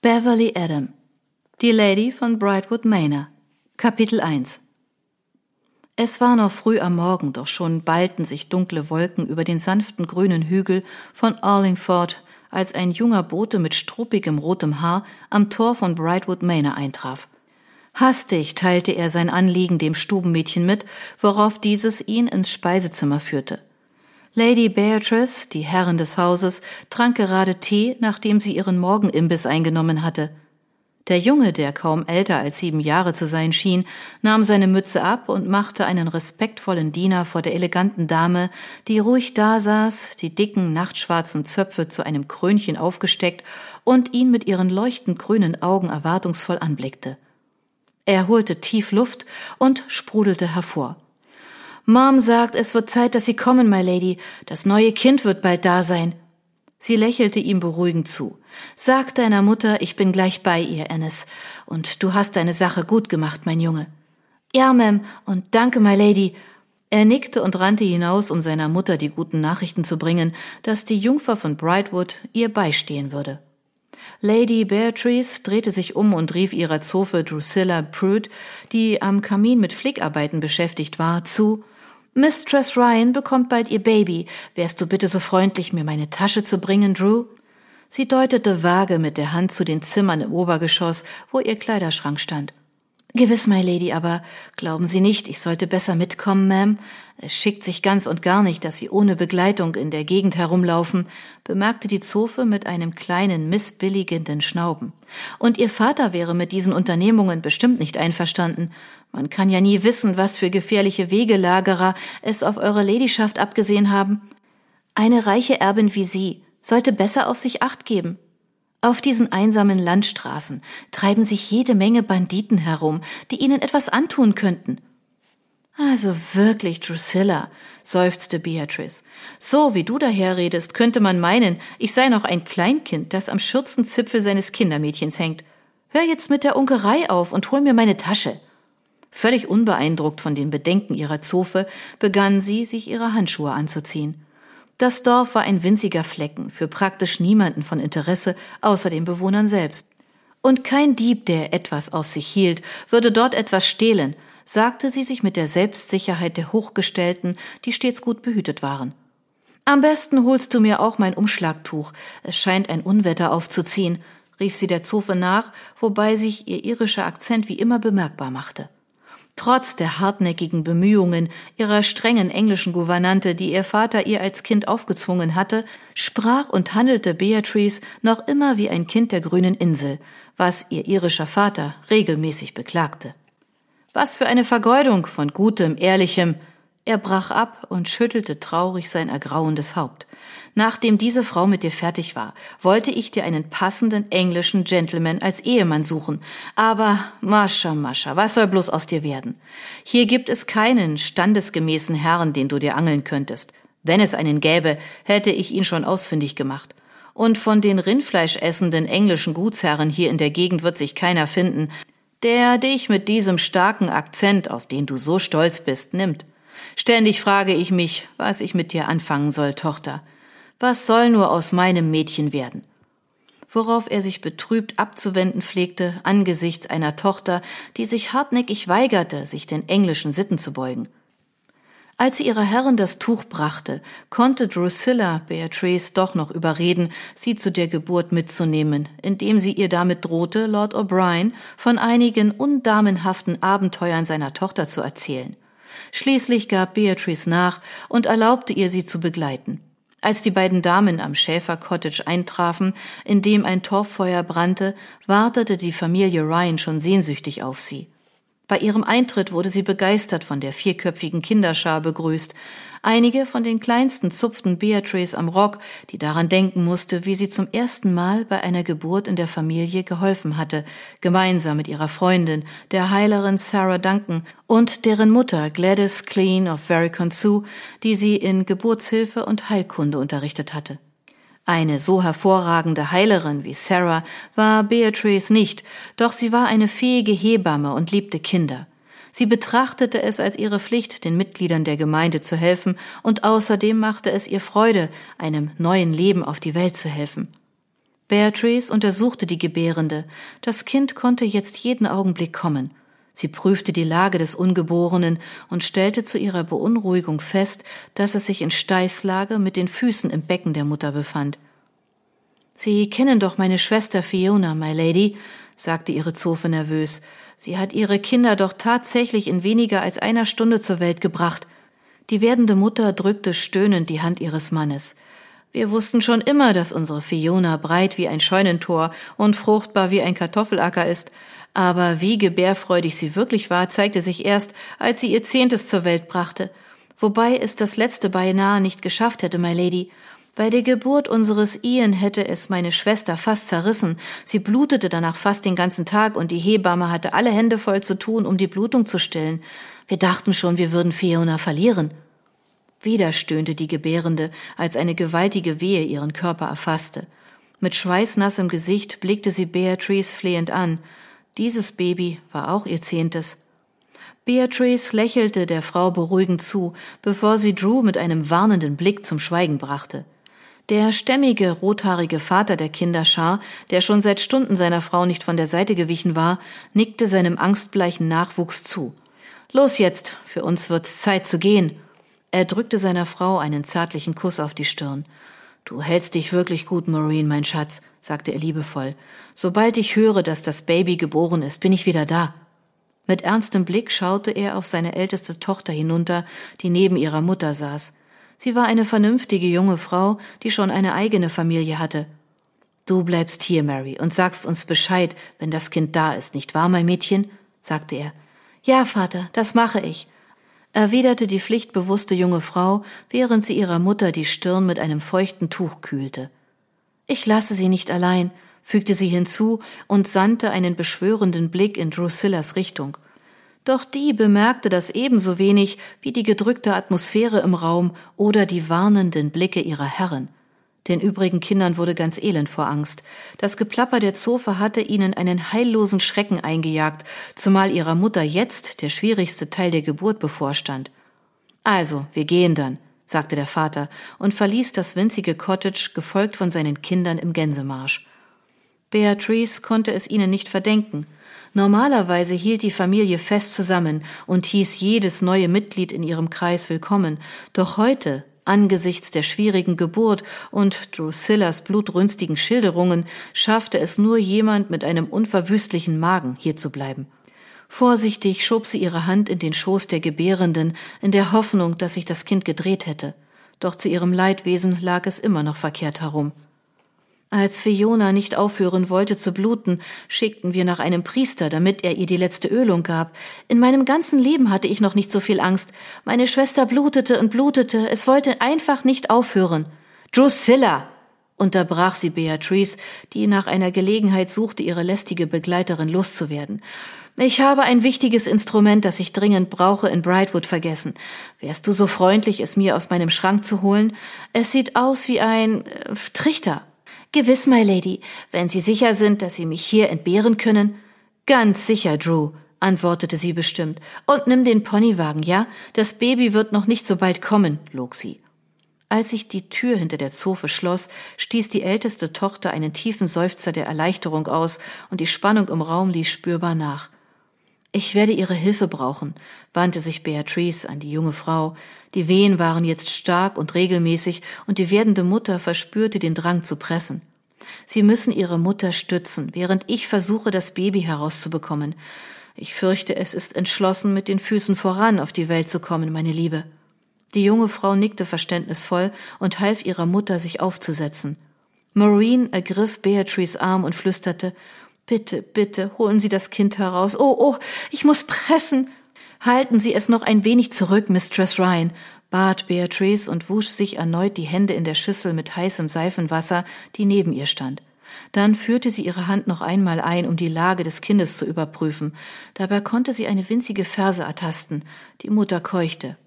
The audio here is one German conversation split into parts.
Beverly Adam Die Lady von Brightwood Manor Kapitel 1 Es war noch früh am Morgen, doch schon ballten sich dunkle Wolken über den sanften grünen Hügel von Arlingford, als ein junger Bote mit struppigem rotem Haar am Tor von Brightwood Manor eintraf. Hastig teilte er sein Anliegen dem Stubenmädchen mit, worauf dieses ihn ins Speisezimmer führte. Lady Beatrice, die Herrin des Hauses, trank gerade Tee, nachdem sie ihren Morgenimbiss eingenommen hatte. Der Junge, der kaum älter als sieben Jahre zu sein schien, nahm seine Mütze ab und machte einen respektvollen Diener vor der eleganten Dame, die ruhig dasaß, die dicken, nachtschwarzen Zöpfe zu einem Krönchen aufgesteckt und ihn mit ihren leuchtend grünen Augen erwartungsvoll anblickte. Er holte tief Luft und sprudelte hervor. Mom sagt, es wird Zeit, dass Sie kommen, my Lady. Das neue Kind wird bald da sein. Sie lächelte ihm beruhigend zu. Sag deiner Mutter, ich bin gleich bei ihr, Ennis. Und du hast deine Sache gut gemacht, mein Junge. Ja, Ma'am, und danke, my Lady. Er nickte und rannte hinaus, um seiner Mutter die guten Nachrichten zu bringen, dass die Jungfer von Brightwood ihr beistehen würde. Lady Beatrice drehte sich um und rief ihrer Zofe Drusilla Prude, die am Kamin mit Flickarbeiten beschäftigt war, zu Mistress Ryan bekommt bald ihr Baby. Wärst du bitte so freundlich, mir meine Tasche zu bringen, Drew? Sie deutete vage mit der Hand zu den Zimmern im Obergeschoss, wo ihr Kleiderschrank stand. Gewiss, my Lady, aber glauben Sie nicht, ich sollte besser mitkommen, Ma'am? Es schickt sich ganz und gar nicht, dass Sie ohne Begleitung in der Gegend herumlaufen, bemerkte die Zofe mit einem kleinen, missbilligenden Schnauben. Und Ihr Vater wäre mit diesen Unternehmungen bestimmt nicht einverstanden. Man kann ja nie wissen, was für gefährliche Wegelagerer es auf Eure Ladyschaft abgesehen haben. Eine reiche Erbin wie Sie sollte besser auf sich acht geben. Auf diesen einsamen Landstraßen treiben sich jede Menge Banditen herum, die ihnen etwas antun könnten. Also wirklich, Drusilla, seufzte Beatrice. So wie du daherredest, könnte man meinen, ich sei noch ein Kleinkind, das am Schürzenzipfel seines Kindermädchens hängt. Hör jetzt mit der Unkerei auf und hol mir meine Tasche. Völlig unbeeindruckt von den Bedenken ihrer Zofe begann sie, sich ihre Handschuhe anzuziehen. Das Dorf war ein winziger Flecken, für praktisch niemanden von Interesse außer den Bewohnern selbst. Und kein Dieb, der etwas auf sich hielt, würde dort etwas stehlen, sagte sie sich mit der Selbstsicherheit der Hochgestellten, die stets gut behütet waren. Am besten holst du mir auch mein Umschlagtuch. Es scheint ein Unwetter aufzuziehen, rief sie der Zofe nach, wobei sich ihr irischer Akzent wie immer bemerkbar machte. Trotz der hartnäckigen Bemühungen ihrer strengen englischen Gouvernante, die ihr Vater ihr als Kind aufgezwungen hatte, sprach und handelte Beatrice noch immer wie ein Kind der grünen Insel, was ihr irischer Vater regelmäßig beklagte. Was für eine Vergeudung von gutem, ehrlichem, er brach ab und schüttelte traurig sein ergrauendes Haupt. Nachdem diese Frau mit dir fertig war, wollte ich dir einen passenden englischen Gentleman als Ehemann suchen. Aber, Mascha, Mascha, was soll bloß aus dir werden? Hier gibt es keinen standesgemäßen Herrn, den du dir angeln könntest. Wenn es einen gäbe, hätte ich ihn schon ausfindig gemacht. Und von den rindfleischessenden englischen Gutsherren hier in der Gegend wird sich keiner finden, der dich mit diesem starken Akzent, auf den du so stolz bist, nimmt. Ständig frage ich mich, was ich mit dir anfangen soll, Tochter. Was soll nur aus meinem Mädchen werden? Worauf er sich betrübt abzuwenden pflegte angesichts einer Tochter, die sich hartnäckig weigerte, sich den englischen Sitten zu beugen. Als sie ihrer Herrin das Tuch brachte, konnte Drusilla Beatrice doch noch überreden, sie zu der Geburt mitzunehmen, indem sie ihr damit drohte, Lord O'Brien von einigen undamenhaften Abenteuern seiner Tochter zu erzählen. Schließlich gab Beatrice nach und erlaubte ihr, sie zu begleiten. Als die beiden Damen am Schäfer Cottage eintrafen, in dem ein Torffeuer brannte, wartete die Familie Ryan schon sehnsüchtig auf sie. Bei ihrem Eintritt wurde sie begeistert von der vierköpfigen Kinderschar begrüßt. Einige von den Kleinsten zupften Beatrice am Rock, die daran denken musste, wie sie zum ersten Mal bei einer Geburt in der Familie geholfen hatte, gemeinsam mit ihrer Freundin, der Heilerin Sarah Duncan und deren Mutter Gladys Clean of Vericon die sie in Geburtshilfe und Heilkunde unterrichtet hatte. Eine so hervorragende Heilerin wie Sarah war Beatrice nicht, doch sie war eine fähige Hebamme und liebte Kinder. Sie betrachtete es als ihre Pflicht, den Mitgliedern der Gemeinde zu helfen, und außerdem machte es ihr Freude, einem neuen Leben auf die Welt zu helfen. Beatrice untersuchte die Gebärende. Das Kind konnte jetzt jeden Augenblick kommen. Sie prüfte die Lage des Ungeborenen und stellte zu ihrer Beunruhigung fest, dass es sich in Steißlage mit den Füßen im Becken der Mutter befand. Sie kennen doch meine Schwester Fiona, my Lady, sagte ihre Zofe nervös. Sie hat ihre Kinder doch tatsächlich in weniger als einer Stunde zur Welt gebracht. Die werdende Mutter drückte stöhnend die Hand ihres Mannes. Wir wussten schon immer, dass unsere Fiona breit wie ein Scheunentor und fruchtbar wie ein Kartoffelacker ist, aber wie gebärfreudig sie wirklich war, zeigte sich erst, als sie ihr Zehntes zur Welt brachte, wobei es das letzte beinahe nicht geschafft hätte, my Lady. Bei der Geburt unseres Ian hätte es meine Schwester fast zerrissen. Sie blutete danach fast den ganzen Tag und die Hebamme hatte alle Hände voll zu tun, um die Blutung zu stillen. Wir dachten schon, wir würden Fiona verlieren. Wieder stöhnte die Gebärende, als eine gewaltige Wehe ihren Körper erfasste. Mit schweißnassem Gesicht blickte sie Beatrice flehend an. Dieses Baby war auch ihr zehntes. Beatrice lächelte der Frau beruhigend zu, bevor sie Drew mit einem warnenden Blick zum Schweigen brachte. Der stämmige, rothaarige Vater der Kinderschar, der schon seit Stunden seiner Frau nicht von der Seite gewichen war, nickte seinem angstbleichen Nachwuchs zu. Los jetzt, für uns wird's Zeit zu gehen. Er drückte seiner Frau einen zärtlichen Kuss auf die Stirn. Du hältst dich wirklich gut, Maureen, mein Schatz, sagte er liebevoll. Sobald ich höre, dass das Baby geboren ist, bin ich wieder da. Mit ernstem Blick schaute er auf seine älteste Tochter hinunter, die neben ihrer Mutter saß. Sie war eine vernünftige junge Frau, die schon eine eigene Familie hatte. Du bleibst hier, Mary, und sagst uns Bescheid, wenn das Kind da ist, nicht wahr, mein Mädchen? sagte er. Ja, Vater, das mache ich erwiderte die pflichtbewusste junge Frau, während sie ihrer Mutter die Stirn mit einem feuchten Tuch kühlte. Ich lasse sie nicht allein, fügte sie hinzu und sandte einen beschwörenden Blick in Drusillas Richtung. Doch die bemerkte das ebenso wenig wie die gedrückte Atmosphäre im Raum oder die warnenden Blicke ihrer Herren. Den übrigen Kindern wurde ganz elend vor Angst. Das Geplapper der Zofe hatte ihnen einen heillosen Schrecken eingejagt, zumal ihrer Mutter jetzt der schwierigste Teil der Geburt bevorstand. Also, wir gehen dann, sagte der Vater und verließ das winzige Cottage, gefolgt von seinen Kindern im Gänsemarsch. Beatrice konnte es ihnen nicht verdenken. Normalerweise hielt die Familie fest zusammen und hieß jedes neue Mitglied in ihrem Kreis willkommen, doch heute Angesichts der schwierigen Geburt und Drusillas blutrünstigen Schilderungen schaffte es nur jemand mit einem unverwüstlichen Magen hier zu bleiben. Vorsichtig schob sie ihre Hand in den Schoß der Gebärenden, in der Hoffnung, dass sich das Kind gedreht hätte. Doch zu ihrem Leidwesen lag es immer noch verkehrt herum. Als Fiona nicht aufhören wollte zu bluten, schickten wir nach einem Priester, damit er ihr die letzte Ölung gab. In meinem ganzen Leben hatte ich noch nicht so viel Angst. Meine Schwester blutete und blutete, es wollte einfach nicht aufhören. Drusilla! unterbrach sie Beatrice, die nach einer Gelegenheit suchte, ihre lästige Begleiterin loszuwerden. Ich habe ein wichtiges Instrument, das ich dringend brauche, in Brightwood vergessen. Wärst du so freundlich, es mir aus meinem Schrank zu holen? Es sieht aus wie ein äh, Trichter. Gewiss, my Lady, wenn Sie sicher sind, dass Sie mich hier entbehren können. Ganz sicher, Drew, antwortete sie bestimmt. Und nimm den Ponywagen, ja? Das Baby wird noch nicht so bald kommen, log sie. Als sich die Tür hinter der Zofe schloss, stieß die älteste Tochter einen tiefen Seufzer der Erleichterung aus, und die Spannung im Raum ließ spürbar nach. Ich werde Ihre Hilfe brauchen, wandte sich Beatrice an die junge Frau. Die Wehen waren jetzt stark und regelmäßig, und die werdende Mutter verspürte den Drang zu pressen. Sie müssen Ihre Mutter stützen, während ich versuche, das Baby herauszubekommen. Ich fürchte, es ist entschlossen, mit den Füßen voran auf die Welt zu kommen, meine Liebe. Die junge Frau nickte verständnisvoll und half ihrer Mutter, sich aufzusetzen. Maureen ergriff Beatrice Arm und flüsterte Bitte, bitte, holen Sie das Kind heraus. Oh, oh, ich muss pressen. Halten Sie es noch ein wenig zurück, Mistress Ryan, bat Beatrice und wusch sich erneut die Hände in der Schüssel mit heißem Seifenwasser, die neben ihr stand. Dann führte sie ihre Hand noch einmal ein, um die Lage des Kindes zu überprüfen. Dabei konnte sie eine winzige Ferse ertasten. Die Mutter keuchte.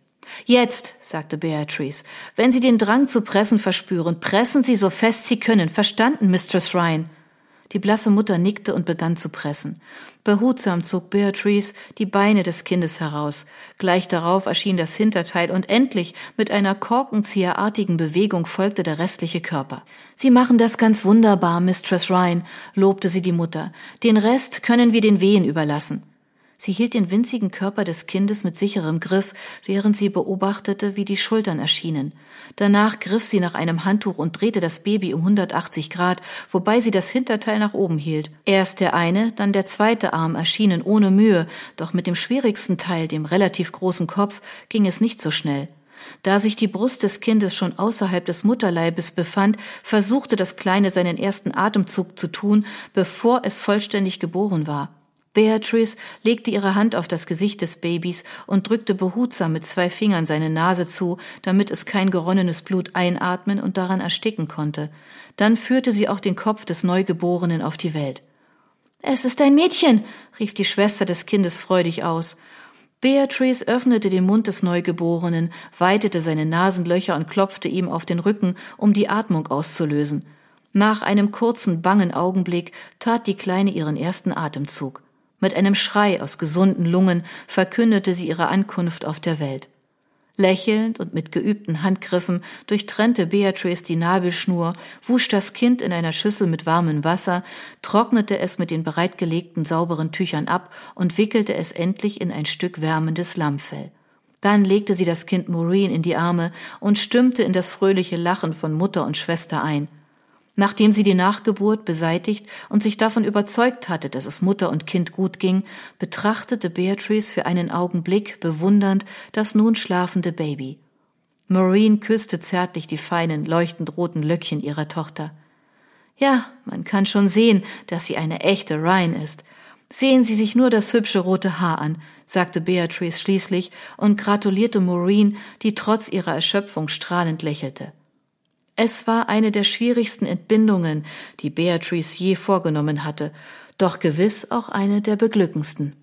Jetzt, sagte Beatrice, wenn Sie den Drang zu pressen verspüren, pressen Sie so fest Sie können. Verstanden, Mistress Ryan? Die blasse Mutter nickte und begann zu pressen. Behutsam zog Beatrice die Beine des Kindes heraus. Gleich darauf erschien das Hinterteil und endlich mit einer korkenzieherartigen Bewegung folgte der restliche Körper. Sie machen das ganz wunderbar, Mistress Ryan, lobte sie die Mutter. Den Rest können wir den Wehen überlassen. Sie hielt den winzigen Körper des Kindes mit sicherem Griff, während sie beobachtete, wie die Schultern erschienen. Danach griff sie nach einem Handtuch und drehte das Baby um 180 Grad, wobei sie das Hinterteil nach oben hielt. Erst der eine, dann der zweite Arm erschienen ohne Mühe, doch mit dem schwierigsten Teil, dem relativ großen Kopf, ging es nicht so schnell. Da sich die Brust des Kindes schon außerhalb des Mutterleibes befand, versuchte das Kleine seinen ersten Atemzug zu tun, bevor es vollständig geboren war. Beatrice legte ihre Hand auf das Gesicht des Babys und drückte behutsam mit zwei Fingern seine Nase zu, damit es kein geronnenes Blut einatmen und daran ersticken konnte. Dann führte sie auch den Kopf des Neugeborenen auf die Welt. Es ist ein Mädchen, rief die Schwester des Kindes freudig aus. Beatrice öffnete den Mund des Neugeborenen, weitete seine Nasenlöcher und klopfte ihm auf den Rücken, um die Atmung auszulösen. Nach einem kurzen, bangen Augenblick tat die Kleine ihren ersten Atemzug. Mit einem Schrei aus gesunden Lungen verkündete sie ihre Ankunft auf der Welt. Lächelnd und mit geübten Handgriffen durchtrennte Beatrice die Nabelschnur, wusch das Kind in einer Schüssel mit warmem Wasser, trocknete es mit den bereitgelegten sauberen Tüchern ab und wickelte es endlich in ein Stück wärmendes Lammfell. Dann legte sie das Kind Maureen in die Arme und stimmte in das fröhliche Lachen von Mutter und Schwester ein – Nachdem sie die Nachgeburt beseitigt und sich davon überzeugt hatte, dass es Mutter und Kind gut ging, betrachtete Beatrice für einen Augenblick bewundernd das nun schlafende Baby. Maureen küsste zärtlich die feinen, leuchtend roten Löckchen ihrer Tochter. Ja, man kann schon sehen, dass sie eine echte Ryan ist. Sehen Sie sich nur das hübsche rote Haar an, sagte Beatrice schließlich und gratulierte Maureen, die trotz ihrer Erschöpfung strahlend lächelte. Es war eine der schwierigsten Entbindungen, die Beatrice je vorgenommen hatte, doch gewiss auch eine der beglückendsten.